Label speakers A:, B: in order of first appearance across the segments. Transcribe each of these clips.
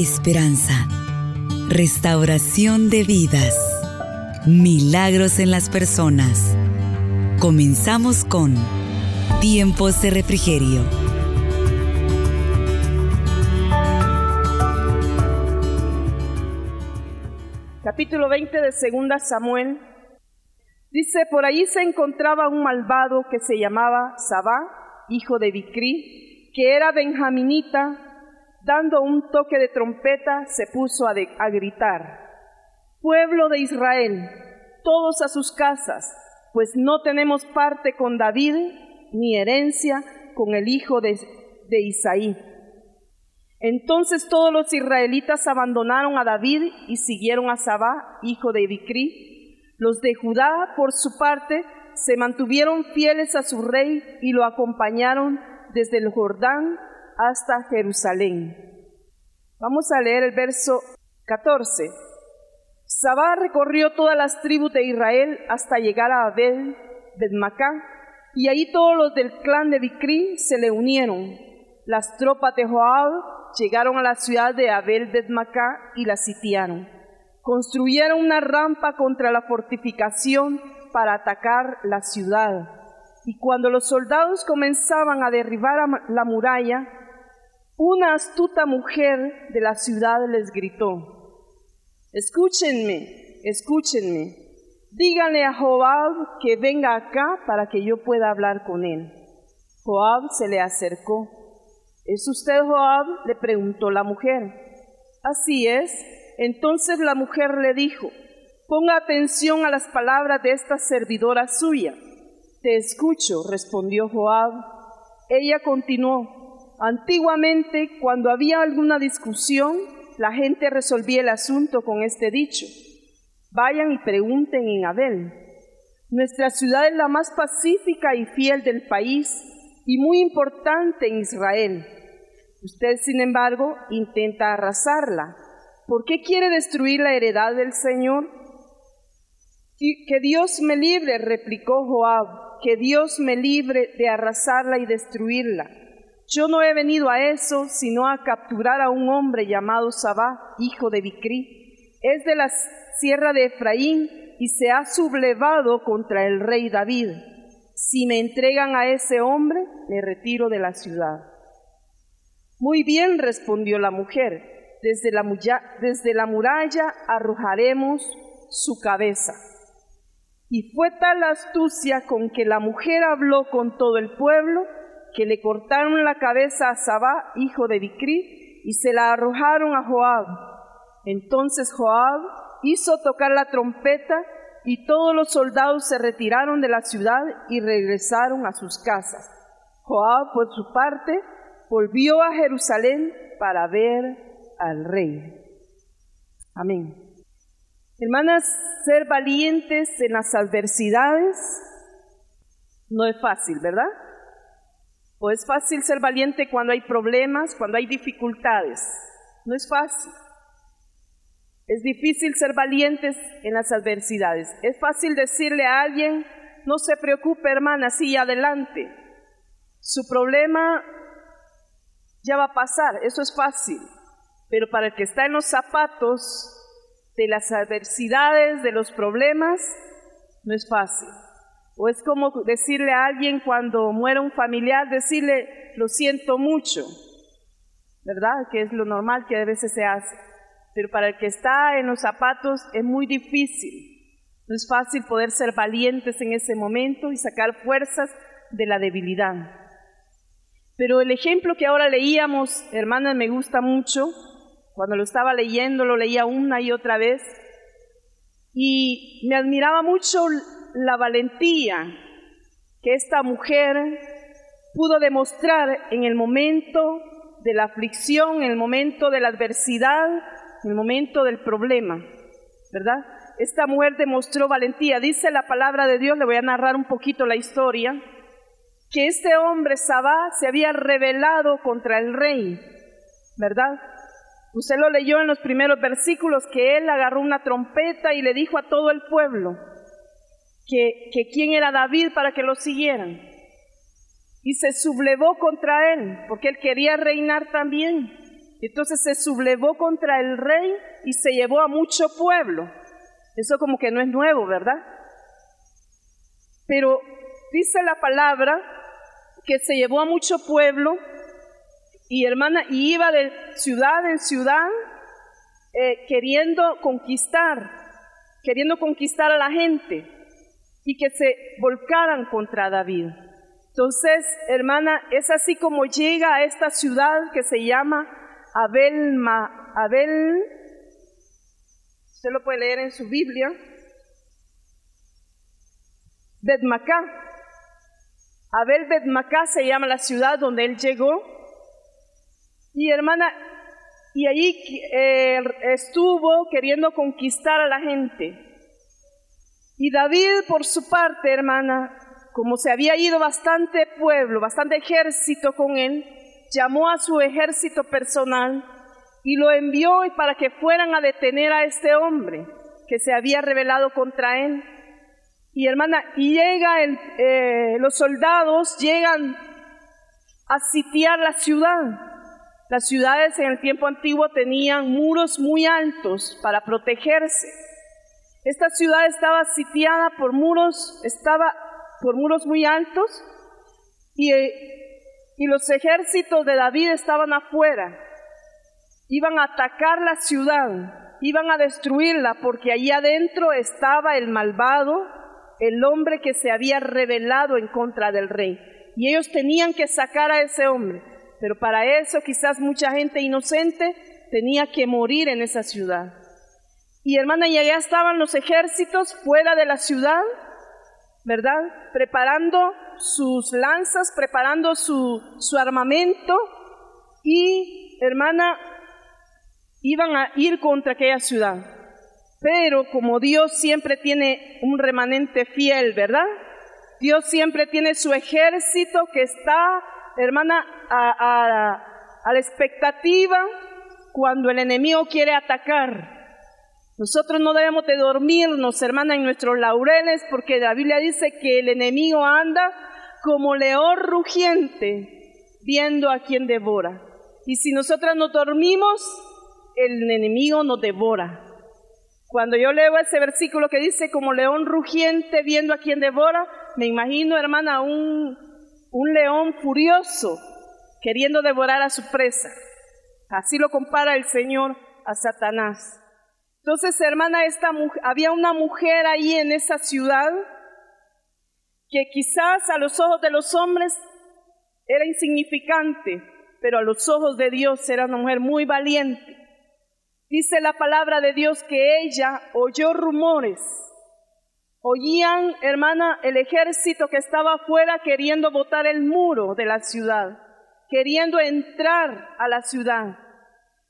A: esperanza, restauración de vidas, milagros en las personas. Comenzamos con Tiempos de Refrigerio.
B: Capítulo 20 de Segunda Samuel. Dice, por allí se encontraba un malvado que se llamaba Sabá, hijo de Bicri, que era benjaminita, dando un toque de trompeta, se puso a, gritar, Pueblo de Israel, todos a sus casas, pues no tenemos parte con David, ni herencia con el hijo de, de Isaí. Entonces todos los israelitas abandonaron a David y siguieron a Sabá, hijo de Bicri. Los de Judá, por su parte, se mantuvieron fieles a su rey y lo acompañaron desde el Jordán hasta Jerusalén. Vamos a leer el verso 14. Sabá recorrió todas las tribus de Israel hasta llegar a Abel, Bedmacá, y ahí todos los del clan de Bicri se le unieron. Las tropas de Joab llegaron a la ciudad de Abel Bedmacá y la sitiaron. Construyeron una rampa contra la fortificación para atacar la ciudad. Y cuando los soldados comenzaban a derribar la muralla, una astuta mujer de la ciudad les gritó, escúchenme, escúchenme, díganle a Joab que venga acá para que yo pueda hablar con él. Joab se le acercó. ¿Es usted Joab? le preguntó la mujer. Así es. Entonces la mujer le dijo, ponga atención a las palabras de esta servidora suya. Te escucho, respondió Joab. Ella continuó, Antiguamente, cuando había alguna discusión, la gente resolvía el asunto con este dicho. Vayan y pregunten en Abel. Nuestra ciudad es la más pacífica y fiel del país y muy importante en Israel. Usted, sin embargo, intenta arrasarla. ¿Por qué quiere destruir la heredad del Señor? Que Dios me libre, replicó Joab, que Dios me libre de arrasarla y destruirla. Yo no he venido a eso, sino a capturar a un hombre llamado Sabá, hijo de Bicri. Es de la sierra de Efraín y se ha sublevado contra el rey David. Si me entregan a ese hombre, me retiro de la ciudad. Muy bien, respondió la mujer, desde la, desde la muralla arrojaremos su cabeza. Y fue tal astucia con que la mujer habló con todo el pueblo, que le cortaron la cabeza a Sabá, hijo de Bicri, y se la arrojaron a Joab. Entonces Joab hizo tocar la trompeta y todos los soldados se retiraron de la ciudad y regresaron a sus casas. Joab, por su parte, volvió a Jerusalén para ver al rey. Amén. Hermanas, ser valientes en las adversidades no es fácil, ¿verdad? O es fácil ser valiente cuando hay problemas, cuando hay dificultades. No es fácil. Es difícil ser valientes en las adversidades. Es fácil decirle a alguien, no se preocupe hermana, sigue adelante. Su problema ya va a pasar, eso es fácil. Pero para el que está en los zapatos de las adversidades, de los problemas, no es fácil. O es como decirle a alguien cuando muere un familiar, decirle, lo siento mucho, ¿verdad? Que es lo normal que a veces se hace. Pero para el que está en los zapatos es muy difícil. No es fácil poder ser valientes en ese momento y sacar fuerzas de la debilidad. Pero el ejemplo que ahora leíamos, hermanas, me gusta mucho. Cuando lo estaba leyendo, lo leía una y otra vez. Y me admiraba mucho la valentía que esta mujer pudo demostrar en el momento de la aflicción, en el momento de la adversidad, en el momento del problema, ¿verdad? Esta mujer demostró valentía. Dice la palabra de Dios, le voy a narrar un poquito la historia, que este hombre Sabá se había rebelado contra el rey, ¿verdad? Usted lo leyó en los primeros versículos que él agarró una trompeta y le dijo a todo el pueblo, que, quién era David para que lo siguieran. Y se sublevó contra él, porque él quería reinar también. Entonces se sublevó contra el rey y se llevó a mucho pueblo. Eso como que no es nuevo, ¿verdad? Pero dice la palabra que se llevó a mucho pueblo y hermana, y iba de ciudad en ciudad eh, queriendo conquistar, queriendo conquistar a la gente y que se volcaran contra David. Entonces, hermana, es así como llega a esta ciudad que se llama Abel, Abel, usted lo puede leer en su Biblia, Bedmacá. Abel Bedmacá se llama la ciudad donde él llegó. Y hermana, y allí eh, estuvo queriendo conquistar a la gente. Y David, por su parte, hermana, como se había ido bastante pueblo, bastante ejército con él, llamó a su ejército personal y lo envió para que fueran a detener a este hombre que se había rebelado contra él. Y hermana, y llega eh, los soldados llegan a sitiar la ciudad. Las ciudades en el tiempo antiguo tenían muros muy altos para protegerse. Esta ciudad estaba sitiada por muros, estaba por muros muy altos y, y los ejércitos de David estaban afuera. Iban a atacar la ciudad, iban a destruirla porque allí adentro estaba el malvado, el hombre que se había rebelado en contra del rey. Y ellos tenían que sacar a ese hombre. Pero para eso quizás mucha gente inocente tenía que morir en esa ciudad. Y hermana, y allá estaban los ejércitos fuera de la ciudad, ¿verdad? Preparando sus lanzas, preparando su, su armamento y, hermana, iban a ir contra aquella ciudad. Pero como Dios siempre tiene un remanente fiel, ¿verdad? Dios siempre tiene su ejército que está hermana, a, la expectativa cuando el enemigo quiere atacar. Nosotros no debemos de dormirnos, hermana, en nuestros laureles, porque la Biblia dice que el enemigo anda como león rugiente, viendo a quien devora. Y si nosotras no dormimos, el enemigo nos devora. Cuando yo leo ese versículo que dice como león rugiente viendo a quien devora, me imagino, hermana, un, un león furioso queriendo devorar a su presa. Así lo compara el Señor a Satanás. Entonces, hermana, esta había una mujer ahí en esa ciudad que quizás a los ojos de los hombres era insignificante, pero a los ojos de Dios era una mujer muy valiente. Dice la palabra de Dios que ella oyó rumores Oían, hermana, el ejército que estaba afuera queriendo botar el muro de la ciudad, queriendo entrar a la ciudad.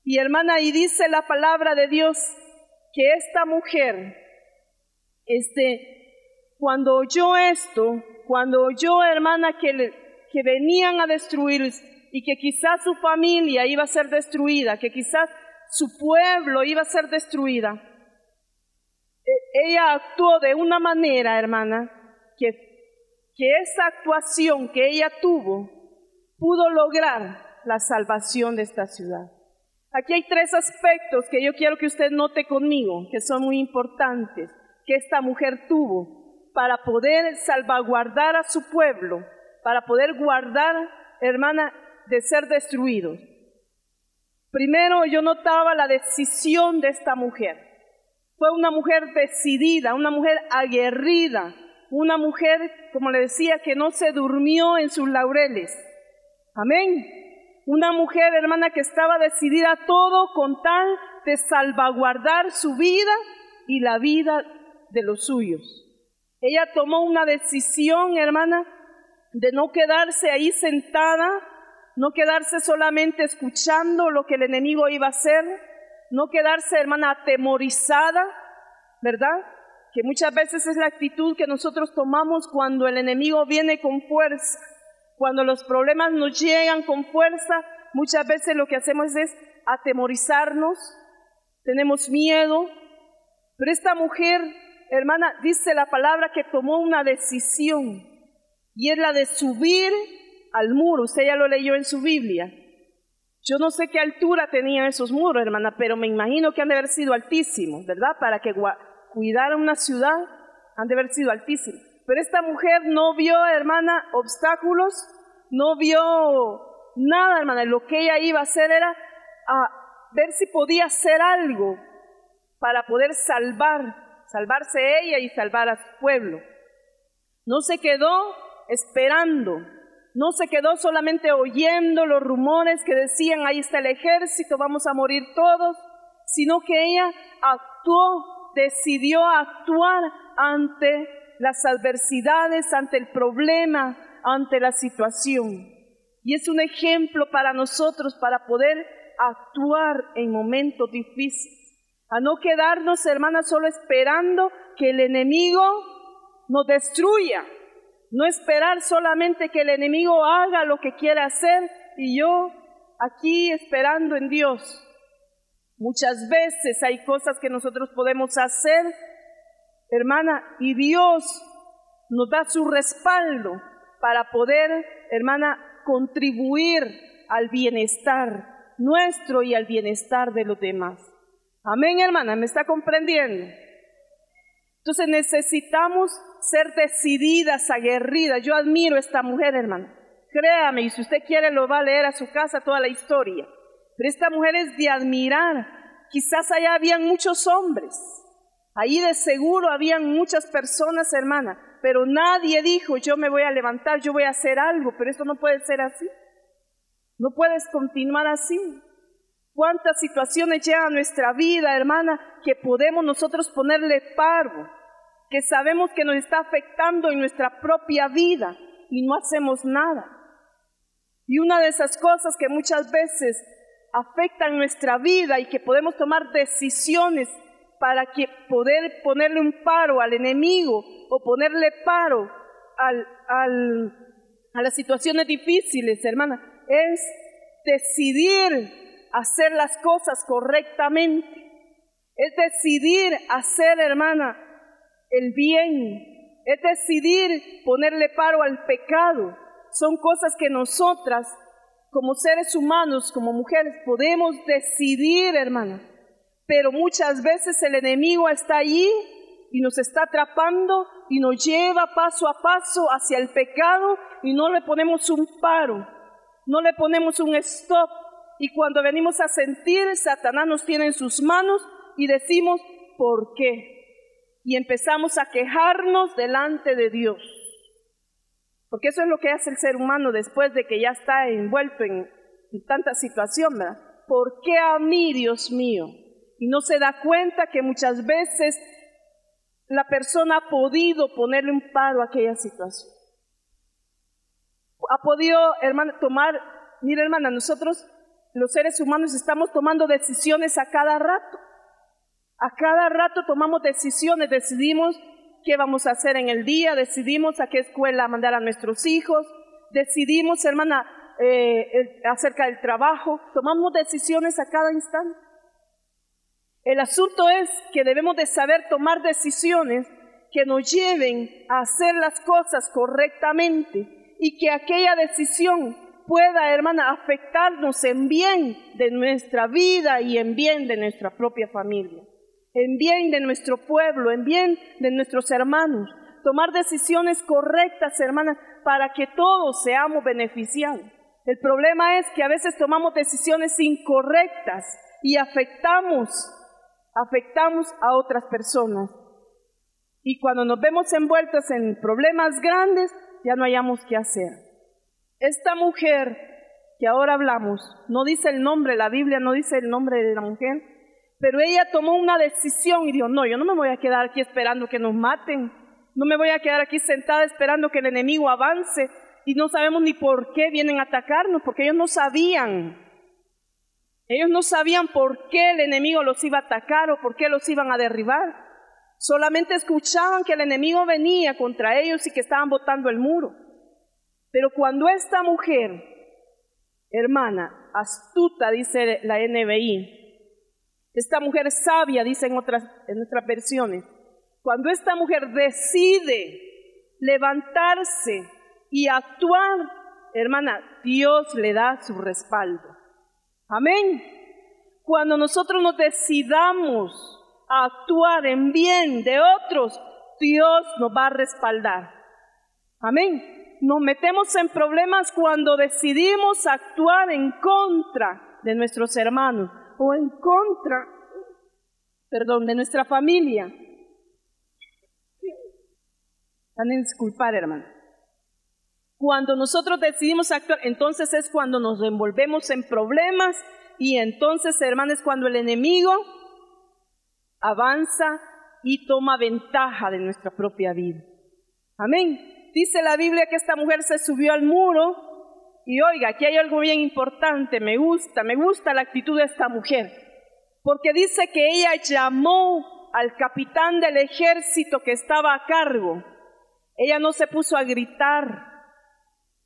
B: Y hermana, y dice la palabra de Dios que esta mujer, este, cuando oyó esto, cuando oyó, hermana, que, que venían a destruir y que quizás su familia iba a ser destruida, que quizás su pueblo iba a ser destruida, ella actuó de una manera, hermana, que, que esa actuación que ella tuvo pudo lograr la salvación de esta ciudad. Aquí hay tres aspectos que yo quiero que usted note conmigo, que son muy importantes, que esta mujer tuvo para poder salvaguardar a su pueblo, para poder guardar, hermana, de ser destruidos. Primero yo notaba la decisión de esta mujer. Fue una mujer decidida, una mujer aguerrida, una mujer, como le decía, que no se durmió en sus laureles. Amén. Una mujer, hermana, que estaba decidida a todo con tal de salvaguardar su vida y la vida de los suyos. Ella tomó una decisión, hermana, de no quedarse ahí sentada, no quedarse solamente escuchando lo que el enemigo iba a hacer, no quedarse, hermana, atemorizada, ¿verdad? Que muchas veces es la actitud que nosotros tomamos cuando el enemigo viene con fuerza, cuando los problemas nos llegan con fuerza, muchas veces lo que hacemos es atemorizarnos, tenemos miedo, pero esta mujer, hermana, dice la palabra que tomó una decisión y es la de subir al muro, usted ya lo leyó en su Biblia, Yo no sé qué altura tenían esos muros, hermana, pero me imagino que han de haber sido altísimos, ¿verdad? Para que cuidaran una ciudad, han de haber sido altísimos. Pero esta mujer no vio, hermana, obstáculos, no vio nada, hermana. Lo que ella iba a hacer era ver si podía hacer algo para poder salvar, salvarse ella y salvar a su pueblo. No se quedó esperando, no se quedó solamente oyendo los rumores que decían, ahí está el ejército, vamos a morir todos, sino que ella actuó, decidió actuar ante las adversidades, ante el problema, ante la situación. Y es un ejemplo para nosotros para poder actuar en momentos difíciles. A no quedarnos, hermanas, solo esperando que el enemigo nos destruya, no esperar solamente que el enemigo haga lo que quiere hacer y yo aquí esperando en Dios. Muchas veces hay cosas que nosotros podemos hacer, hermana, y Dios nos da su respaldo para poder, hermana, contribuir al bienestar nuestro y al bienestar de los demás. Amén, hermana, ¿me está comprendiendo? Entonces necesitamos ser decididas, aguerridas. Yo admiro a esta mujer, hermano. Créame, y si usted quiere lo va a leer a su casa toda la historia. Pero esta mujer es de admirar. Quizás allá habían muchos hombres. Ahí de seguro habían muchas personas, hermana. Pero nadie dijo, yo me voy a levantar, yo voy a hacer algo. Pero esto no puede ser así. No puedes continuar así. ¿Cuántas situaciones llegan a nuestra vida, hermana, que podemos nosotros ponerle paro? que sabemos que nos está afectando en nuestra propia vida y no hacemos nada. Y una de esas cosas que muchas veces afectan nuestra vida y que podemos tomar decisiones para que poder ponerle un paro al enemigo o ponerle paro al, a las situaciones difíciles, hermana, es decidir hacer las cosas correctamente. Es decidir hacer, hermana, el bien, es decidir ponerle paro al pecado. Son cosas que nosotras, como seres humanos, como mujeres, podemos decidir, hermana. Pero muchas veces el enemigo está allí y nos está atrapando y nos lleva paso a paso hacia el pecado y no le ponemos un paro, no le ponemos un stop. Y cuando venimos a sentir, Satanás nos tiene en sus manos y decimos, ¿por qué? y empezamos a quejarnos delante de Dios. Porque eso es lo que hace el ser humano después de que ya está envuelto en, tanta situación, ¿verdad? ¿Por qué a mí, Dios mío? Y no se da cuenta que muchas veces la persona ha podido ponerle un paro a aquella situación. Ha podido, hermana, tomar, mira hermana, nosotros los seres humanos estamos tomando decisiones a cada rato. A cada rato tomamos decisiones, decidimos qué vamos a hacer en el día, decidimos a qué escuela mandar a nuestros hijos, decidimos, hermana, eh, acerca del trabajo, tomamos decisiones a cada instante. El asunto es que debemos de saber tomar decisiones que nos lleven a hacer las cosas correctamente y que aquella decisión pueda, hermana, afectarnos en bien de nuestra vida y en bien de nuestra propia familia en bien de nuestro pueblo, en bien de nuestros hermanos. Tomar decisiones correctas, hermanas, para que todos seamos beneficiados. El problema es que a veces tomamos decisiones incorrectas y afectamos, afectamos a otras personas. Y cuando nos vemos envueltos en problemas grandes, ya no hayamos qué hacer. Esta mujer que ahora hablamos, no dice el nombre, la Biblia no dice el nombre de la mujer, pero ella tomó una decisión y dijo, no, yo no me voy a quedar aquí esperando que nos maten. No me voy a quedar aquí sentada esperando que el enemigo avance y no sabemos ni por qué vienen a atacarnos, porque ellos no sabían. Ellos no sabían por qué el enemigo los iba a atacar o por qué los iban a derribar. Solamente escuchaban que el enemigo venía contra ellos y que estaban botando el muro. Pero cuando esta mujer, hermana, astuta, dice la NBI, esta mujer sabia, dice en otras, en otras versiones, cuando esta mujer decide levantarse y actuar, hermana, Dios le da su respaldo. Amén. Cuando nosotros nos decidamos a actuar en bien de otros, Dios nos va a respaldar. Amén. Nos metemos en problemas cuando decidimos actuar en contra de nuestros hermanos o en contra, perdón, de nuestra familia. Van a disculpar, hermano. Cuando nosotros decidimos actuar, entonces es cuando nos envolvemos en problemas y entonces, hermanos, es cuando el enemigo avanza y toma ventaja de nuestra propia vida. Amén. Dice la Biblia que esta mujer se subió al muro y oiga, aquí hay algo bien importante, me gusta, me gusta la actitud de esta mujer, porque dice que ella llamó al capitán del ejército que estaba a cargo. Ella no se puso a gritar,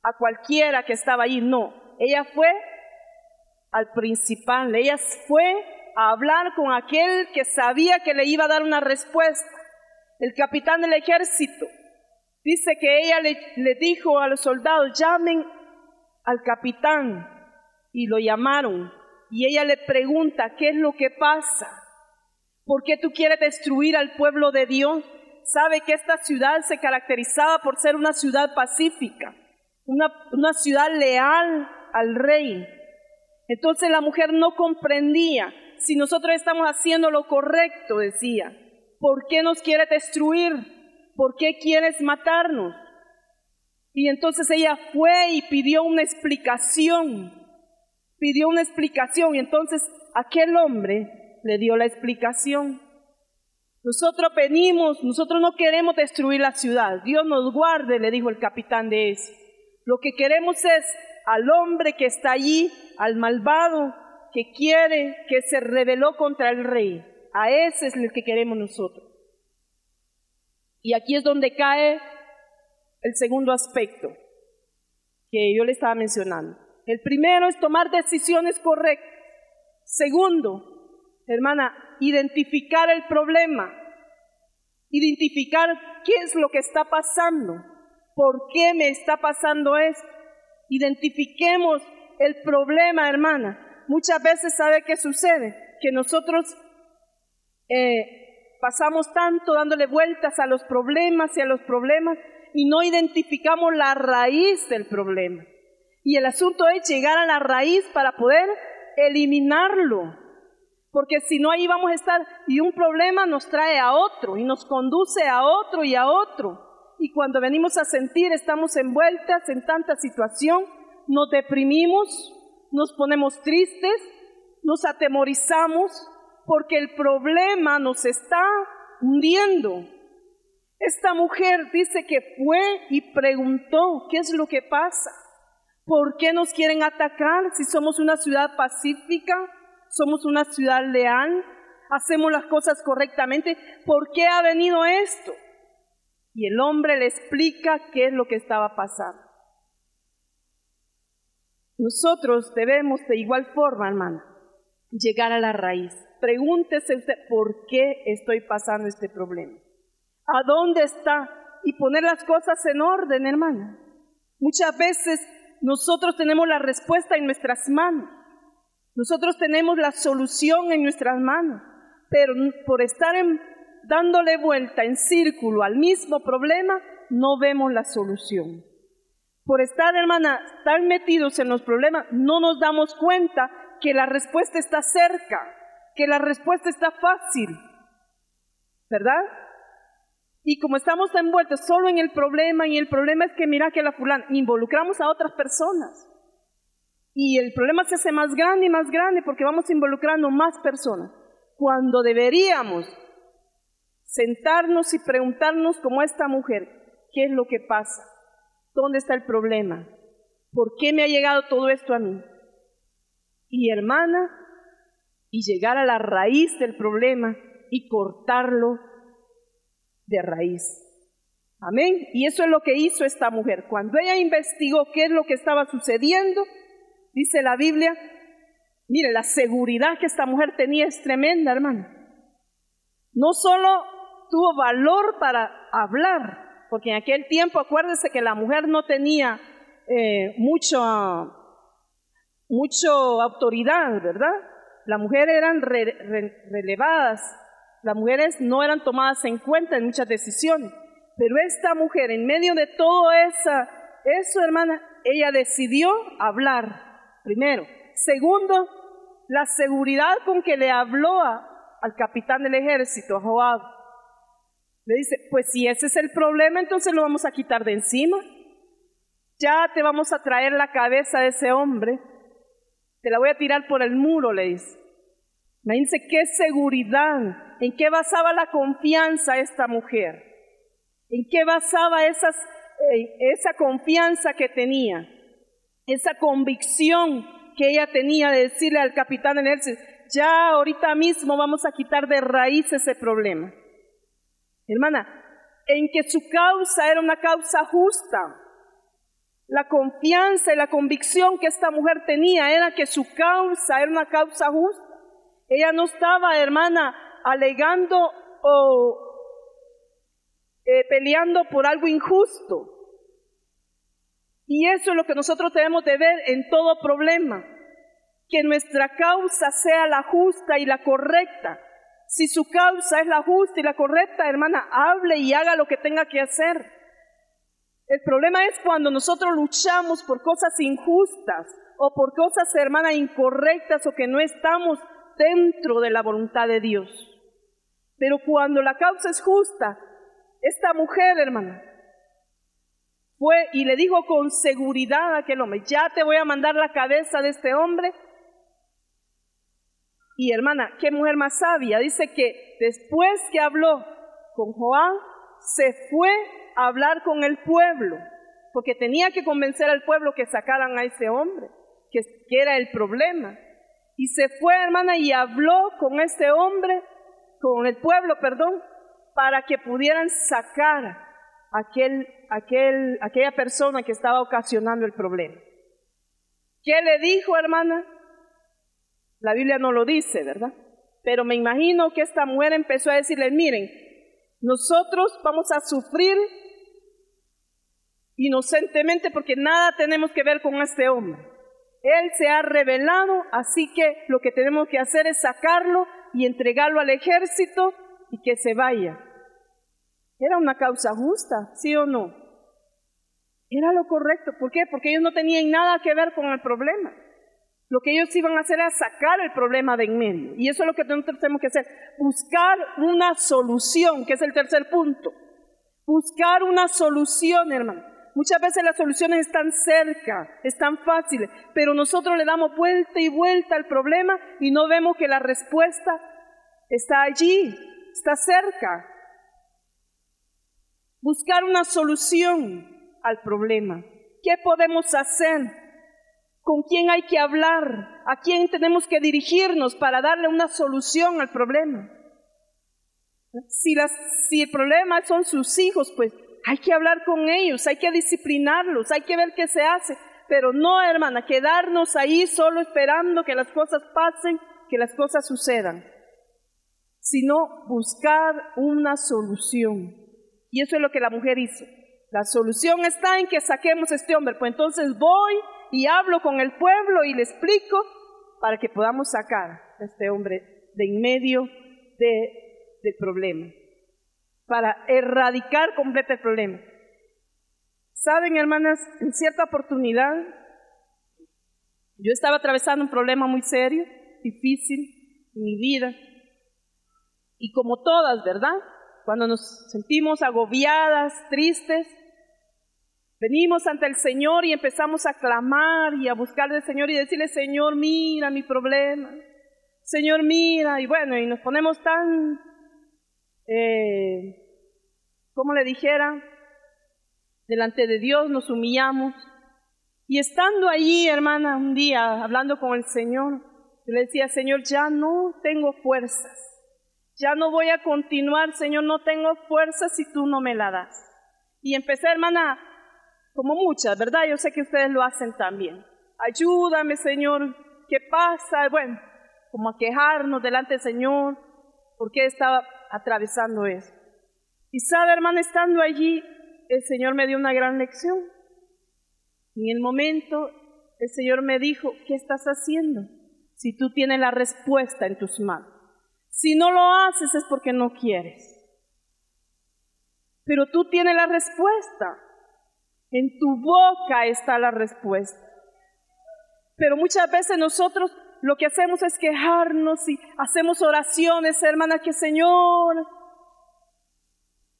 B: a cualquiera que estaba allí, no. Ella fue al principal, ella fue a hablar con aquel que sabía que le iba a dar una respuesta, el capitán del ejército. Dice que ella le, le dijo a los soldados, llamen al capitán, y lo llamaron. Y ella le pregunta, ¿qué es lo que pasa? ¿Por qué tú quieres destruir al pueblo de Dios? Sabe que esta ciudad se caracterizaba por ser una ciudad pacífica una, ciudad leal al rey. Entonces la mujer no comprendía si nosotros estamos haciendo lo correcto, decía. ¿Por qué nos quiere destruir? ¿Por qué quieres matarnos? Y entonces ella fue y pidió una explicación. Pidió una explicación y entonces aquel hombre le dio la explicación. Nosotros venimos, nosotros no queremos destruir la ciudad. Dios nos guarde, le dijo el capitán de eso. Lo que queremos es al hombre que está allí, al malvado, que quiere, que se rebeló contra el rey. A ese es el que queremos nosotros. Y aquí es donde cae el segundo aspecto que yo le estaba mencionando. El primero es tomar decisiones correctas. Segundo, hermana, identificar el problema. Identificar qué es lo que está pasando. ¿Por qué me está pasando esto? Identifiquemos el problema, hermana. Muchas veces, ¿sabe qué sucede? Que nosotros eh, pasamos tanto dándole vueltas a los problemas y a los problemas y no identificamos la raíz del problema. Y el asunto es llegar a la raíz para poder eliminarlo. Porque si no, ahí vamos a estar y un problema nos trae a otro y nos conduce a otro y a otro y cuando venimos a sentir estamos envueltas en tanta situación, nos deprimimos, nos ponemos tristes, nos atemorizamos porque el problema nos está hundiendo. Esta mujer dice que fue y preguntó, ¿qué es lo que pasa? ¿Por qué nos quieren atacar si somos una ciudad pacífica? ¿Somos una ciudad leal? ¿Hacemos las cosas correctamente? ¿Por qué ha venido esto? Y el hombre le explica qué es lo que estaba pasando. Nosotros debemos de igual forma, hermana, llegar a la raíz. Pregúntese usted, ¿por qué estoy pasando este problema? ¿A dónde está? Y poner las cosas en orden, hermana. Muchas veces nosotros tenemos la respuesta en nuestras manos. Nosotros tenemos la solución en nuestras manos. Pero por estar en dándole vuelta en círculo al mismo problema, no vemos la solución. Por estar, hermana, tan metidos en los problemas, no nos damos cuenta que la respuesta está cerca, que la respuesta está fácil, ¿verdad? Y como estamos envueltos solo en el problema, y el problema es que mira que la fulana, involucramos a otras personas. Y el problema se hace más grande y más grande porque vamos involucrando más personas. Cuando deberíamos sentarnos y preguntarnos como esta mujer, ¿qué es lo que pasa? ¿Dónde está el problema? ¿Por qué me ha llegado todo esto a mí? Y hermana, y llegar a la raíz del problema y cortarlo de raíz. Amén. Y eso es lo que hizo esta mujer. Cuando ella investigó qué es lo que estaba sucediendo, dice la Biblia, mire, la seguridad que esta mujer tenía es tremenda, hermana. No solo tuvo valor para hablar, porque en aquel tiempo acuérdese que la mujer no tenía eh, mucho, mucho autoridad, ¿verdad? Las mujeres eran relevadas, las mujeres no eran tomadas en cuenta en muchas decisiones, pero esta mujer, en medio de todo esa, eso, hermana, ella decidió hablar, primero. Segundo, la seguridad con que le habló al capitán del ejército, a Joab. Le dice, pues si ese es el problema, entonces lo vamos a quitar de encima. Ya te vamos a traer la cabeza de ese hombre. Te la voy a tirar por el muro, le dice. Imagínense qué seguridad, en qué basaba la confianza esta mujer, en qué basaba eh, esa confianza que tenía, esa convicción que ella tenía de decirle al capitán del ejército, ya ahorita mismo vamos a quitar de raíz ese problema. Hermana, en que su causa era una causa justa. La confianza y la convicción que esta mujer tenía era que su causa era una causa justa. Ella no estaba, hermana, alegando o eh, peleando por algo injusto. Y eso es lo que nosotros tenemos de ver en todo problema. Que nuestra causa sea la justa y la correcta. Si su causa es la justa y la correcta, hermana, hable y haga lo que tenga que hacer. El problema es cuando nosotros luchamos por cosas injustas o por cosas, hermana, incorrectas o que no estamos dentro de la voluntad de Dios. Pero cuando la causa es justa, esta mujer, hermana, fue y le dijo con seguridad a aquel hombre, ya te voy a mandar la cabeza de este hombre y hermana, qué mujer más sabia. Dice que después que habló con Joán, se fue a hablar con el pueblo, porque tenía que convencer al pueblo que sacaran a ese hombre, que, era el problema. Y se fue, hermana, y habló con este hombre, con el pueblo, perdón, para que pudieran sacar aquel, aquel, aquella persona que estaba ocasionando el problema. ¿Qué le dijo, hermana? La Biblia no lo dice, ¿verdad? Pero me imagino que esta mujer empezó a decirle, miren, nosotros vamos a sufrir inocentemente porque nada tenemos que ver con este hombre. Él se ha revelado, así que lo que tenemos que hacer es sacarlo y entregarlo al ejército y que se vaya. Era una causa justa, ¿sí o no? Era lo correcto. ¿Por qué? Porque ellos no tenían nada que ver con el problema. Lo que ellos iban a hacer era sacar el problema de en medio. Y eso es lo que nosotros tenemos que hacer. Buscar una solución, que es el tercer punto. Buscar una solución, hermano. Muchas veces las soluciones están cerca, están fáciles, pero nosotros le damos vuelta y vuelta al problema y no vemos que la respuesta está allí, está cerca. Buscar una solución al problema. ¿Qué podemos hacer? Con quién hay que hablar, a quién tenemos que dirigirnos para darle una solución al problema. Si, si el problema son sus hijos, pues hay que hablar con ellos, hay que disciplinarlos, hay que ver qué se hace. Pero no, hermana, quedarnos ahí solo esperando que las cosas pasen, que las cosas sucedan, sino buscar una solución. Y eso es lo que la mujer hizo. La solución está en que saquemos a este hombre. Pues entonces voy y hablo con el pueblo y le explico para que podamos sacar a este hombre de en medio de, del problema, para erradicar completo el problema. Saben, hermanas, en cierta oportunidad yo estaba atravesando un problema muy serio, difícil en mi vida, y como todas, ¿verdad? Cuando nos sentimos agobiadas, tristes, Venimos ante el Señor y empezamos a clamar y a buscar al Señor y decirle, Señor, mira mi problema. Señor, mira. Y bueno, y nos ponemos tan, eh, como le dijera, delante de Dios nos humillamos. Y estando allí, hermana, un día hablando con el Señor, yo le decía, Señor, ya no tengo fuerzas. Ya no voy a continuar, Señor, no tengo fuerzas si tú no me la das. Y empecé, hermana, como muchas, ¿verdad? Yo sé que ustedes lo hacen también. Ayúdame, Señor, ¿qué pasa? Bueno, como a quejarnos delante del Señor, ¿por qué estaba atravesando eso? Y sabe, hermano, estando allí, el Señor me dio una gran lección. En el momento el Señor me dijo, ¿qué estás haciendo? Si tú tienes la respuesta en tus manos. Si no lo haces es porque no quieres. Pero tú tienes la respuesta. En tu boca está la respuesta. Pero muchas veces nosotros lo que hacemos es quejarnos y hacemos oraciones, hermana, que Señor,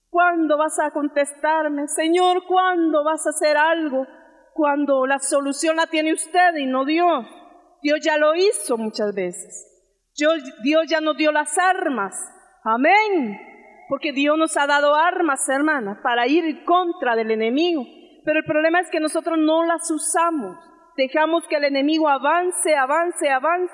B: ¿cuándo vas a contestarme? Señor, ¿cuándo vas a hacer algo? Cuando la solución la tiene usted y no Dios. Dios ya lo hizo muchas veces. Dios ya nos dio las armas. Amén. Porque Dios nos ha dado armas, hermana, para ir contra del enemigo. Pero el problema es que nosotros no las usamos. Dejamos que el enemigo avance, avance, avance.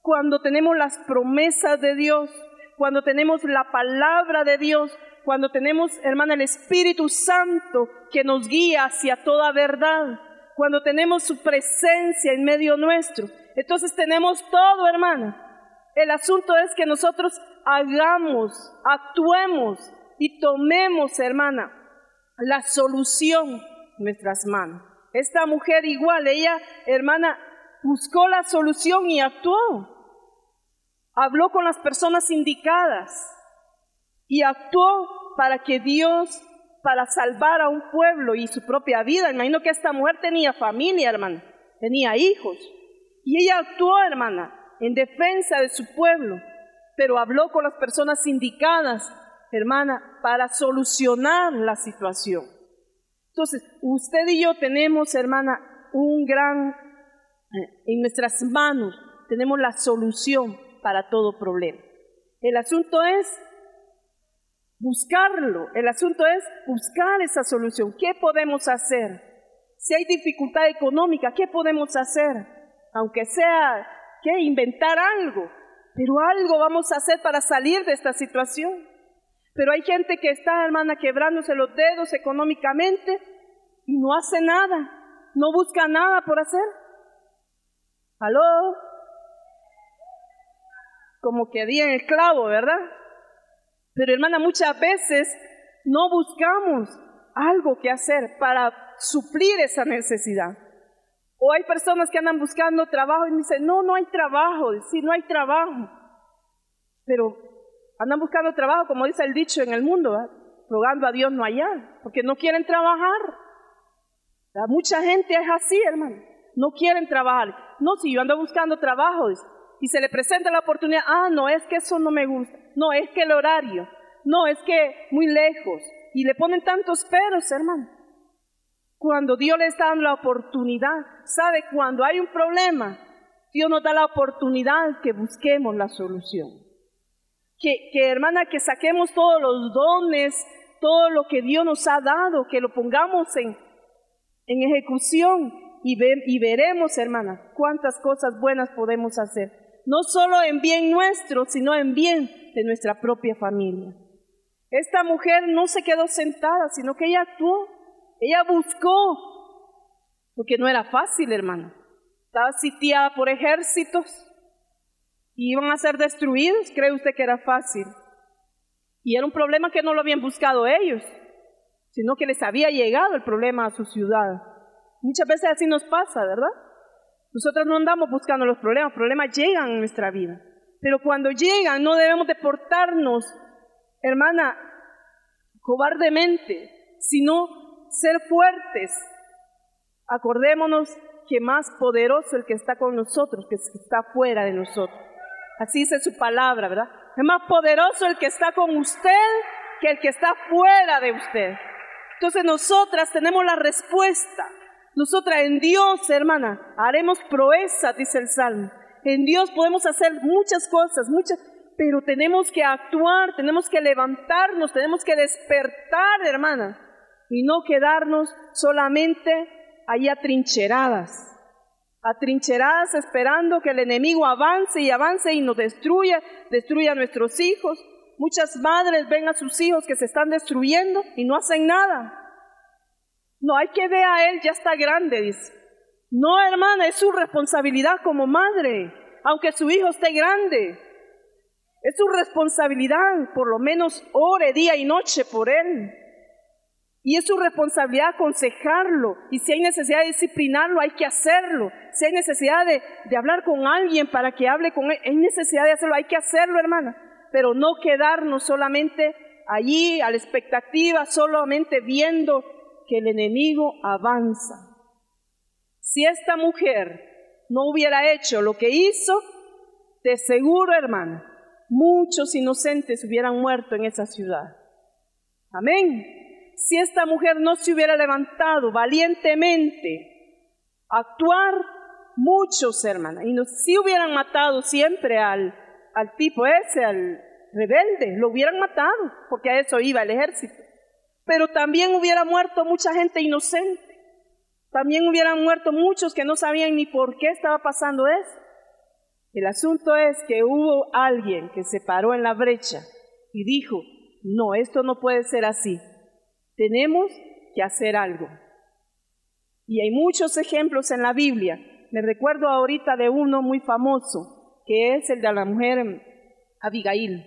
B: Cuando tenemos las promesas de Dios, cuando tenemos la palabra de Dios, cuando tenemos, hermana, el Espíritu Santo que nos guía hacia toda verdad, cuando tenemos su presencia en medio nuestro. Entonces tenemos todo, hermana. El asunto es que nosotros hagamos, actuemos y tomemos, hermana, la solución nuestras manos. Esta mujer igual, ella, hermana, buscó la solución y actuó. Habló con las personas indicadas y actuó para que Dios, para salvar a un pueblo y su propia vida. Imagino que esta mujer tenía familia, hermana, tenía hijos. Y ella actuó, hermana, en defensa de su pueblo, pero habló con las personas indicadas, hermana, para solucionar la situación. Entonces, usted y yo tenemos, hermana, un gran, eh, en nuestras manos, tenemos la solución para todo problema. El asunto es buscarlo, el asunto es buscar esa solución. ¿Qué podemos hacer? Si hay dificultad económica, ¿qué podemos hacer? Aunque sea que inventar algo, pero algo vamos a hacer para salir de esta situación. Pero hay gente que está, hermana, quebrándose los dedos económicamente y no hace nada, no busca nada por hacer. ¿Aló? Como que di en el clavo, ¿verdad? Pero hermana, muchas veces no buscamos algo que hacer para suplir esa necesidad. O hay personas que andan buscando trabajo y dicen, no, no hay trabajo, sí, no hay trabajo. Pero Andan buscando trabajo, como dice el dicho en el mundo, rogando a Dios no hallar, porque no quieren trabajar. Mucha gente es así, hermano. No quieren trabajar. No, si yo ando buscando trabajo y se le presenta la oportunidad, ah, no, es que eso no me gusta. No, es que el horario. No, es que muy lejos. Y le ponen tantos peros, hermano. Cuando Dios le está dando la oportunidad, sabe, cuando hay un problema, Dios nos da la oportunidad que busquemos la solución que, hermana, que saquemos todos los dones, todo lo que Dios nos ha dado, que lo pongamos en, en ejecución y, y veremos, hermana, cuántas cosas buenas podemos hacer. No solo en bien nuestro, sino en bien de nuestra propia familia. Esta mujer no se quedó sentada, sino que ella actuó, ella buscó, porque no era fácil, hermana. Estaba sitiada por ejércitos, y iban a ser destruidos, ¿cree usted que era fácil? Y era un problema que no lo habían buscado ellos, sino que les había llegado el problema a su ciudad. Muchas veces así nos pasa, ¿verdad? Nosotros no andamos buscando los problemas, los problemas llegan en nuestra vida. Pero cuando llegan no debemos de portarnos, hermana, cobardemente, sino ser fuertes. Acordémonos que más poderoso el que está con nosotros que que está fuera de nosotros. Así dice su palabra, ¿verdad? Es más poderoso el que está con usted que el que está fuera de usted. Entonces nosotras tenemos la respuesta. Nosotras en Dios, hermana, haremos proezas, dice el Salmo. En Dios podemos hacer muchas cosas, muchas, pero tenemos que actuar, tenemos que levantarnos, tenemos que despertar, hermana, y no quedarnos solamente ahí atrincheradas atrincheradas esperando que el enemigo avance y avance y nos destruya, destruya a nuestros hijos. Muchas madres ven a sus hijos que se están destruyendo y no hacen nada. No hay que ver a él, ya está grande, dice. No, hermana, es su responsabilidad como madre, aunque su hijo esté grande. Es su responsabilidad, por lo menos ore día y noche por él. Y es su responsabilidad aconsejarlo. Y si hay necesidad de disciplinarlo, hay que hacerlo. Si hay necesidad de, de hablar con alguien para que hable con él, hay necesidad de hacerlo, hay que hacerlo, hermana. Pero no quedarnos solamente allí a la expectativa, solamente viendo que el enemigo avanza. Si esta mujer no hubiera hecho lo que hizo, de seguro, hermana, muchos inocentes hubieran muerto en esa ciudad. Amén si esta mujer no se hubiera levantado valientemente a actuar, muchos hermanas, y no, si hubieran matado siempre al, al tipo ese, al rebelde, lo hubieran matado, porque a eso iba el ejército. Pero también hubiera muerto mucha gente inocente. También hubieran muerto muchos que no sabían ni por qué estaba pasando eso. El asunto es que hubo alguien que se paró en la brecha y dijo, no, esto no puede ser así. Tenemos que hacer algo. Y hay muchos ejemplos en la Biblia. Me recuerdo ahorita de uno muy famoso, que es el de la mujer Abigail.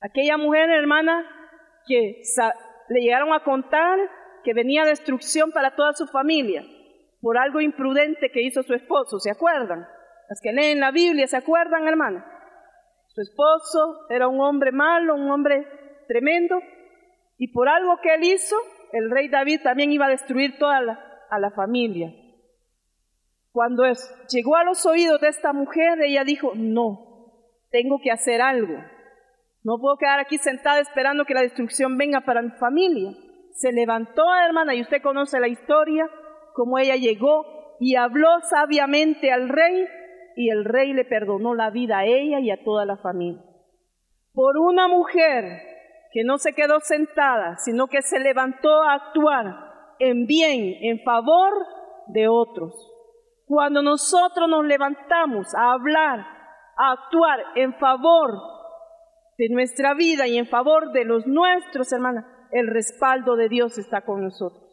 B: Aquella mujer hermana que le llegaron a contar que venía destrucción para toda su familia por algo imprudente que hizo su esposo, ¿se acuerdan? Las que leen la Biblia, ¿se acuerdan, hermana? Su esposo era un hombre malo, un hombre tremendo, y por algo que él hizo, el rey David también iba a destruir toda la, a la familia. Cuando llegó a los oídos de esta mujer, ella dijo, no, tengo que hacer algo. No puedo quedar aquí sentada esperando que la destrucción venga para mi familia. Se levantó, hermana, y usted conoce la historia, cómo ella llegó y habló sabiamente al rey, y el rey le perdonó la vida a ella y a toda la familia. Por una mujer que no se quedó sentada, sino que se levantó a actuar en bien, en favor de otros. Cuando nosotros nos levantamos a hablar, a actuar en favor de nuestra vida y en favor de los nuestros, hermanas, el respaldo de Dios está con nosotros.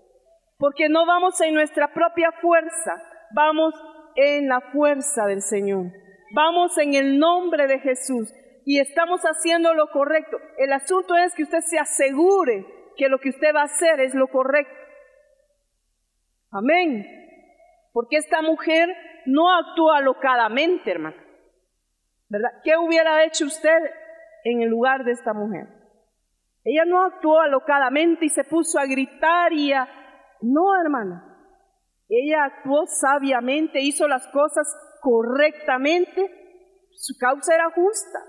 B: Porque no vamos en nuestra propia fuerza, vamos en la fuerza del Señor. Vamos en el nombre de Jesús y estamos haciendo lo correcto. El asunto es que usted se asegure que lo que usted va a hacer es lo correcto. Amén. Porque esta mujer no actúa alocadamente, hermano. ¿Verdad? ¿Qué hubiera hecho usted en el lugar de esta mujer? Ella no actuó alocadamente y se puso a gritar y a... No, hermana. Ella actuó sabiamente, hizo las cosas correctamente. Su causa era justa.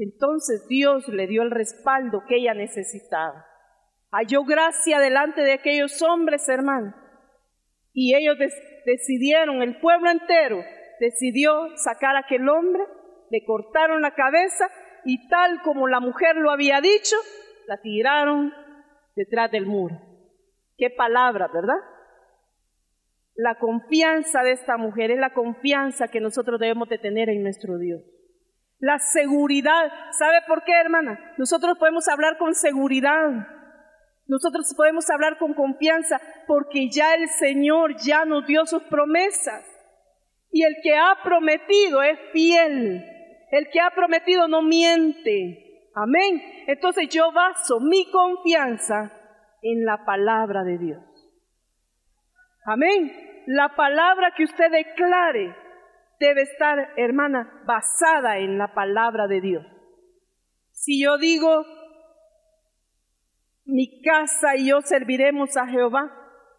B: Entonces Dios le dio el respaldo que ella necesitaba. Halló gracia delante de aquellos hombres, hermano. Y ellos decidieron, el pueblo entero decidió sacar a aquel hombre, le cortaron la cabeza y tal como la mujer lo había dicho, la tiraron detrás del muro. Qué palabra, ¿verdad? La confianza de esta mujer es la confianza que nosotros debemos de tener en nuestro Dios la seguridad. ¿Sabe por qué, hermana? Nosotros podemos hablar con seguridad. Nosotros podemos hablar con confianza porque ya el Señor ya nos dio sus promesas. Y el que ha prometido es fiel. El que ha prometido no miente. Amén. Entonces yo baso mi confianza en la palabra de Dios. Amén. La palabra que usted declare debe estar, hermana, basada en la palabra de Dios. Si yo digo, mi casa y yo serviremos a Jehová,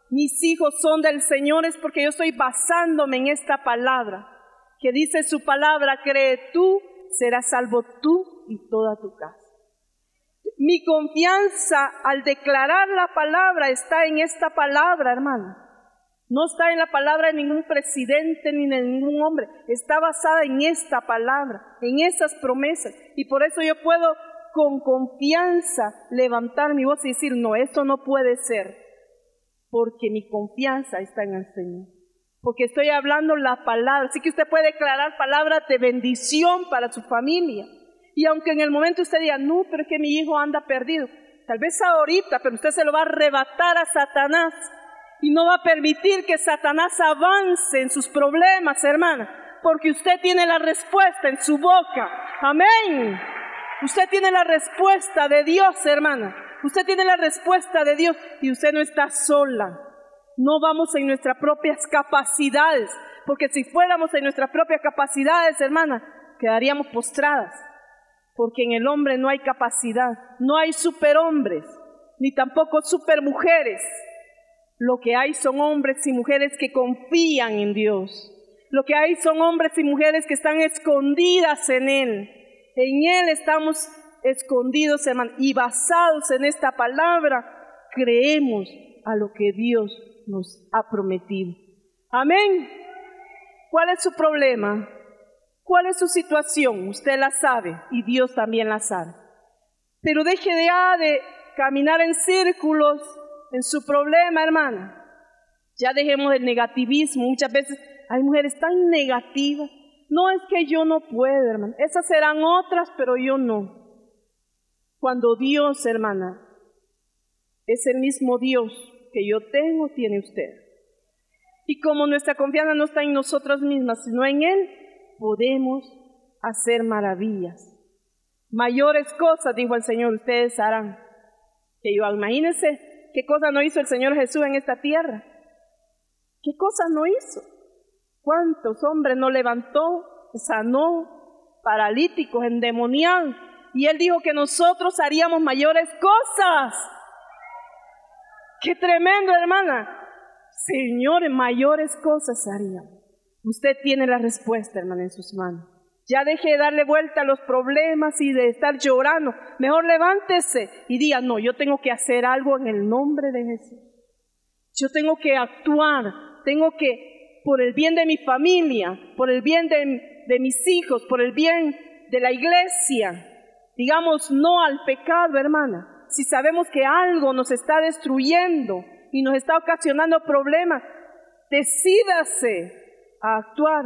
B: mis hijos son del Señor, es porque yo estoy basándome en esta palabra, que dice su palabra, cree tú, serás salvo tú y toda tu casa. Mi confianza al declarar la palabra está en esta palabra, hermana. No está en la palabra de ningún presidente ni de ningún hombre. Está basada en esta palabra, en esas promesas. Y por eso yo puedo con confianza levantar mi voz y decir, no, esto no puede ser. Porque mi confianza está en el Señor. Porque estoy hablando la palabra. Así que usted puede declarar palabras de bendición para su familia. Y aunque en el momento usted diga, no, pero es que mi hijo anda perdido. Tal vez ahorita, pero usted se lo va a arrebatar a Satanás y no va a permitir que Satanás avance en sus problemas, hermana, porque usted tiene la respuesta en su boca. Amén. Usted tiene la respuesta de Dios, hermana. Usted tiene la respuesta de Dios y usted no está sola. No vamos en nuestras propias capacidades, porque si fuéramos en nuestras propias capacidades, hermana, quedaríamos postradas, porque en el hombre no hay capacidad, no hay superhombres, ni tampoco supermujeres. Lo que hay son hombres y mujeres que confían en Dios. Lo que hay son hombres y mujeres que están escondidas en Él. En Él estamos escondidos, hermano, y basados en esta palabra, creemos a lo que Dios nos ha prometido. Amén. ¿Cuál es su problema? ¿Cuál es su situación? Usted la sabe y Dios también la sabe. Pero deje ya de caminar en círculos en su problema, hermana. Ya dejemos el negativismo. Muchas veces hay mujeres tan negativas. No es que yo no puedo, hermana. Esas serán otras, pero yo no. Cuando Dios, hermana, es el mismo Dios que yo tengo, tiene usted. Y como nuestra confianza no está en nosotros mismas, sino en Él, podemos hacer maravillas. Mayores cosas, dijo el Señor, ustedes harán. Que yo, imagínense qué cosa no hizo el Señor Jesús en esta tierra. ¿Qué cosa no hizo? ¿Cuántos hombres no levantó, sanó, paralíticos, endemoniados? Y Él dijo que nosotros haríamos mayores cosas. Qué tremendo, hermana. Señor, mayores cosas haría. Usted tiene la respuesta, hermana, en sus manos. Ya deje de darle vuelta a los problemas y de estar llorando. Mejor levántese y diga, no, yo tengo que hacer algo en el nombre de Jesús. Yo tengo que actuar, tengo que, por el bien de mi familia, por el bien de, de mis hijos, por el bien de la iglesia, digamos no al pecado, hermana. Si sabemos que algo nos está destruyendo, y nos está ocasionando problemas, decídase a actuar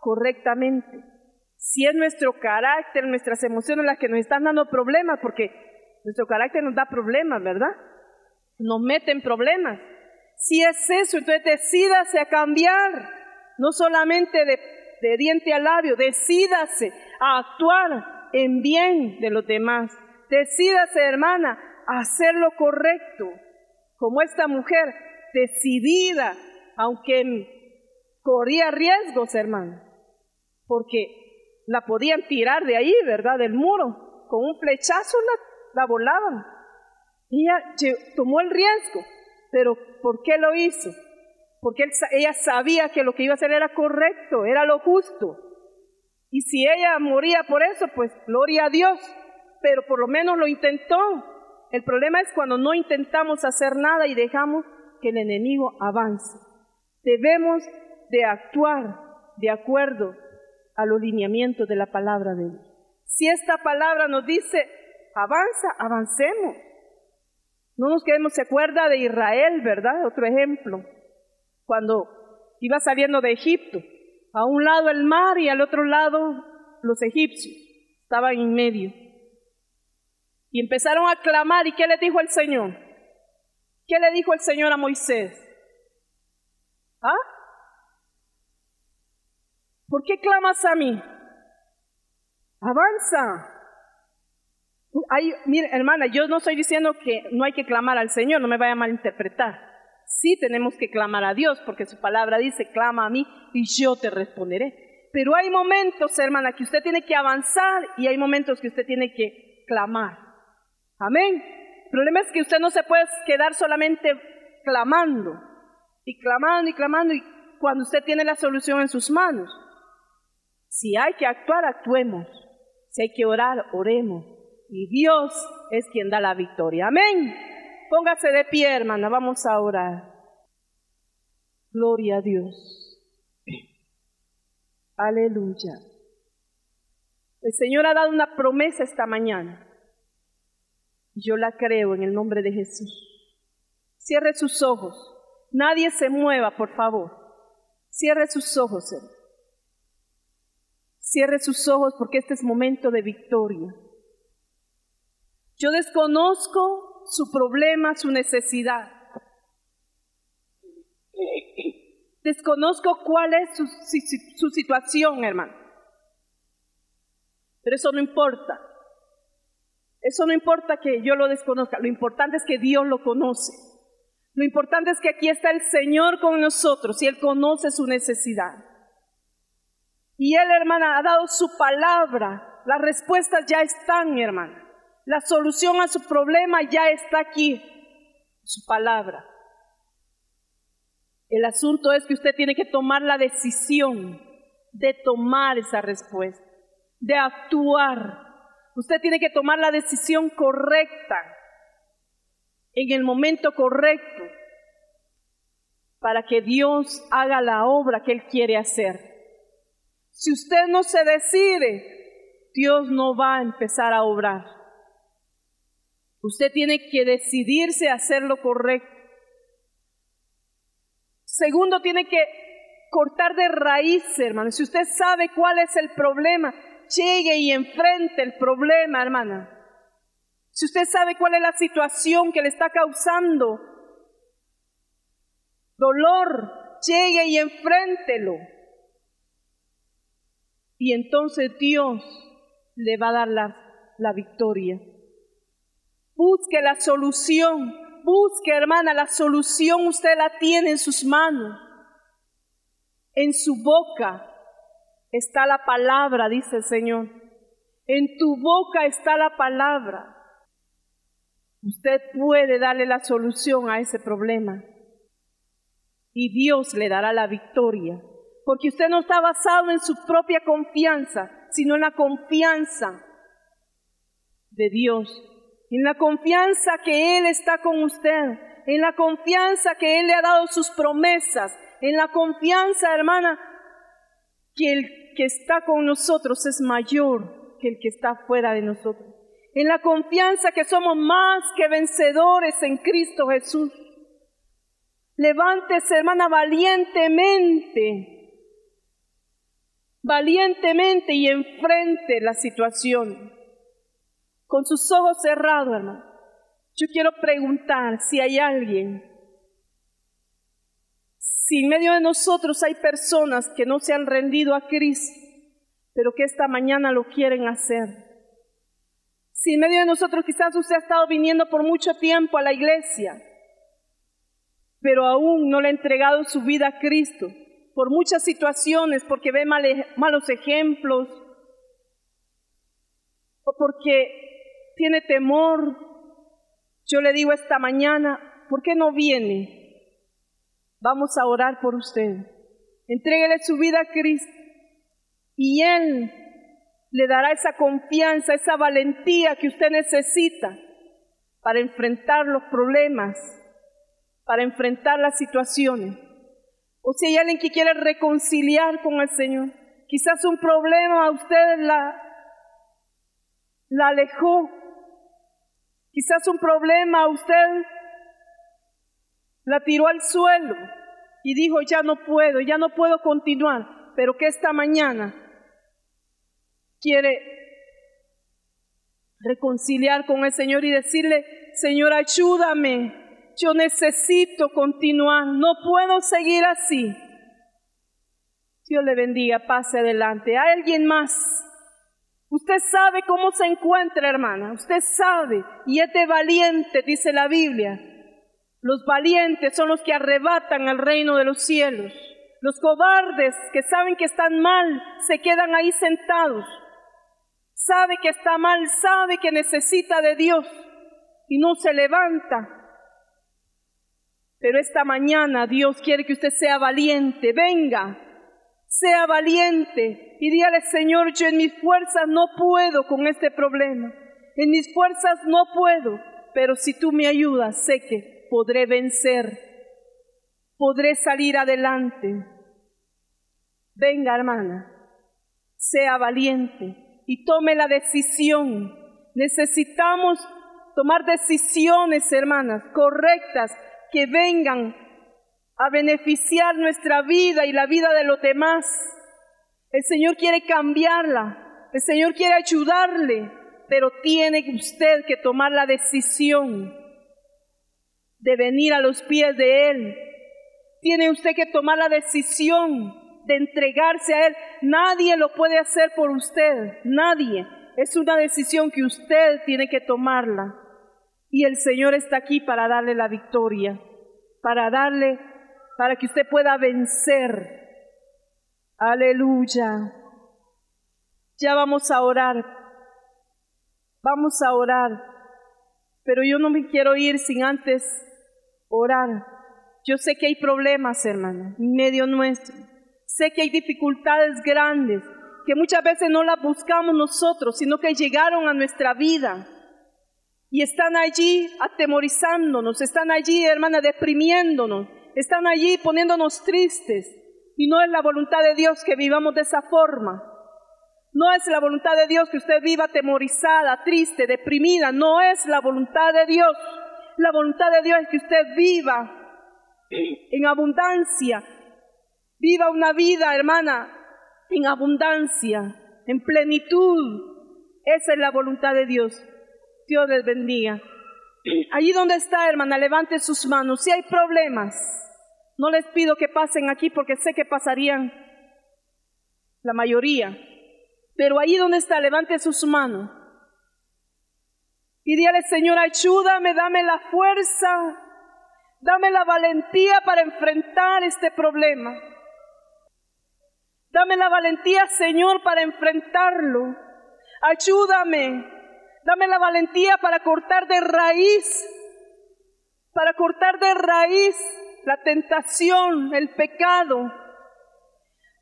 B: correctamente. Si es nuestro carácter, nuestras emociones las que nos están dando problemas, porque nuestro carácter nos da problemas, ¿verdad? Nos meten problemas. Si es eso, entonces decídase a cambiar, no solamente de, de diente a labio, decídase a actuar en bien de los demás. Decídase, hermana, a hacer lo correcto como esta mujer decidida, aunque corría riesgos, hermano, porque la podían tirar de ahí, ¿verdad? Del muro, con un flechazo la, la volaban. Ella tomó el riesgo, pero ¿por qué lo hizo? Porque ella sabía que lo que iba a hacer era correcto, era lo justo. Y si ella moría por eso, pues gloria a Dios, pero por lo menos lo intentó. El problema es cuando no intentamos hacer nada y dejamos que el enemigo avance. Debemos de actuar de acuerdo a los lineamientos de la palabra de Dios. Si esta palabra nos dice, avanza, avancemos. No nos quedemos, se acuerda de Israel, ¿verdad? Otro ejemplo. Cuando iba saliendo de Egipto, a un lado el mar y al otro lado los egipcios, estaban en medio. Y empezaron a clamar. ¿Y qué le dijo el Señor? ¿Qué le dijo el Señor a Moisés? ¿Ah? ¿Por qué clamas a mí? Avanza. Ay, mire, hermana, yo no estoy diciendo que no hay que clamar al Señor, no me vaya a malinterpretar. Sí tenemos que clamar a Dios, porque su palabra dice, clama a mí y yo te responderé. Pero hay momentos, hermana, que usted tiene que avanzar y hay momentos que usted tiene que clamar. Amén. El problema es que usted no se puede quedar solamente clamando y clamando y clamando y cuando usted tiene la solución en sus manos. Si hay que actuar, actuemos. Si hay que orar, oremos. Y Dios es quien da la victoria. Amén. Póngase de pie, hermana. Vamos a orar. Gloria a Dios. Aleluya. El Señor ha dado una promesa esta mañana. Yo la creo en el nombre de Jesús. Cierre sus ojos. Nadie se mueva, por favor. Cierre sus ojos. Cierre sus ojos porque este es momento de victoria. Yo desconozco su problema, su necesidad. Desconozco cuál es su, su situación, hermano. Pero eso no importa. Eso no importa que yo lo desconozca, lo importante es que Dios lo conoce. Lo importante es que aquí está el Señor con nosotros y Él conoce su necesidad. Y Él, hermana, ha dado su palabra. Las respuestas ya están, hermana. La solución a su problema ya está aquí, su palabra. El asunto es que usted tiene que tomar la decisión de tomar esa respuesta, de actuar. Usted tiene que tomar la decisión correcta, en el momento correcto, para que Dios haga la obra que Él quiere hacer. Si usted no se decide, Dios no va a empezar a obrar. Usted tiene que decidirse a hacer lo correcto. Segundo, tiene que cortar de raíz, hermano. Si usted sabe cuál es el problema, llegue y enfrente el problema, hermana. Si usted sabe cuál es la situación que le está causando dolor, llegue y enfréntelo. Y entonces Dios le va a dar la, la victoria. Busque la solución, busque hermana, la solución usted la tiene en sus manos. En su boca está la palabra, dice el Señor. En tu boca está la palabra. Usted puede darle la solución a ese problema. Y Dios le dará la victoria. Porque usted no está basado en su propia confianza, sino en la confianza de Dios. En la confianza que Él está con usted. En la confianza que Él le ha dado sus promesas en la confianza, hermana, que el que está con nosotros es mayor que el que está fuera de nosotros. En la confianza que somos más que vencedores en Cristo Jesús. Levántese, hermana, valientemente, valientemente y enfrente la situación. Con sus ojos cerrados, hermano. Yo quiero preguntar si hay alguien si en medio de nosotros hay personas que no se han rendido a Cristo, pero que esta mañana lo quieren hacer. Si en medio de nosotros quizás usted ha estado viniendo por mucho tiempo a la iglesia, pero aún no le ha entregado su vida a Cristo, por muchas situaciones, porque ve malos ejemplos, o porque tiene temor, yo le digo esta mañana, ¿por qué no viene? Vamos a orar por usted. Entréguele su vida a Cristo y Él le dará esa confianza, esa valentía que usted necesita para enfrentar los problemas, para enfrentar las situaciones. O si hay alguien que quiere reconciliar con el Señor, quizás un problema a usted la, la alejó, quizás un problema a usted la tiró al suelo y dijo, ya no puedo, ya no puedo continuar, pero que esta mañana quiere reconciliar con el Señor y decirle, Señor, ayúdame, yo necesito continuar, no puedo seguir así. Dios le bendiga, pase adelante. ¿Hay alguien más? Usted sabe cómo se encuentra, hermana. Usted sabe. Y es de valiente, dice la Biblia. Los valientes son los que arrebatan el reino de los cielos. Los cobardes que saben que están mal se quedan ahí sentados. Sabe que está mal, sabe que necesita de Dios y no se levanta. Pero esta mañana Dios quiere que usted sea valiente. Venga, sea valiente y dígale, Señor, yo en mis fuerzas no puedo con este problema. En mis fuerzas no puedo, pero si tú me ayudas, sé que podré vencer, podré salir adelante. Venga, hermana, sea valiente y tome la decisión. Necesitamos tomar decisiones, hermanas, correctas, que vengan a beneficiar nuestra vida y la vida de los demás. El Señor quiere cambiarla, el Señor quiere ayudarle, pero tiene usted que tomar la decisión de venir a los pies de Él. Tiene usted que tomar la decisión de entregarse a Él. Nadie lo puede hacer por usted, nadie. Es una decisión que usted tiene que tomarla. Y el Señor está aquí para darle la victoria, para darle, para que usted pueda vencer. Aleluya. Ya vamos a orar. Vamos a orar. Pero yo no me quiero ir sin antes orar. Yo sé que hay problemas, hermana, en medio nuestro. Sé que hay dificultades grandes que muchas veces no las buscamos nosotros, sino que llegaron a nuestra vida y están allí atemorizándonos, están allí, hermana, deprimiéndonos, están allí poniéndonos tristes. Y no es la voluntad de Dios que vivamos de esa forma. No es la voluntad de Dios que usted viva atemorizada, triste, deprimida. No es la voluntad de Dios. La voluntad de Dios es que usted viva en abundancia. Viva una vida, hermana, en abundancia, en plenitud. Esa es la voluntad de Dios. Dios les bendiga. Allí donde está, hermana, levante sus manos. Si hay problemas, no les pido que pasen aquí porque sé que pasarían la mayoría. Pero allí donde está, levante sus manos. Y dígale, Señor, ayúdame, dame la fuerza Dame la valentía para enfrentar este problema. Dame la valentía, Señor, para enfrentarlo. Ayúdame. Dame la valentía para cortar de raíz, para cortar de raíz la tentación, el pecado.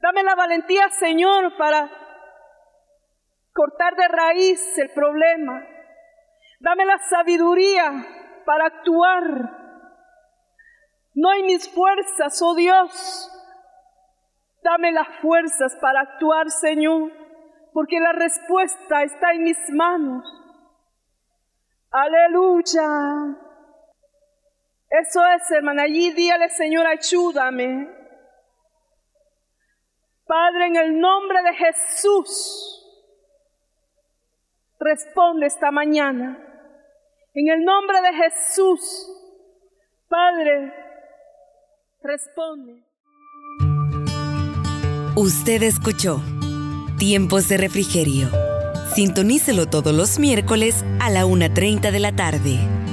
B: Dame la valentía, Señor, para cortar de raíz el problema. Dame la sabiduría para actuar no hay mis fuerzas, oh Dios. Dame las fuerzas para actuar, Señor, porque la respuesta está en mis manos. Aleluya. Eso es, hermana. Allí díale, Señor, ayúdame. Padre, en el nombre de Jesús, responde esta mañana. En el nombre de Jesús, Padre, responde.
A: Usted escuchó Tiempos de Refrigerio. Sintonícelo todos los miércoles a la 1.30 de la tarde.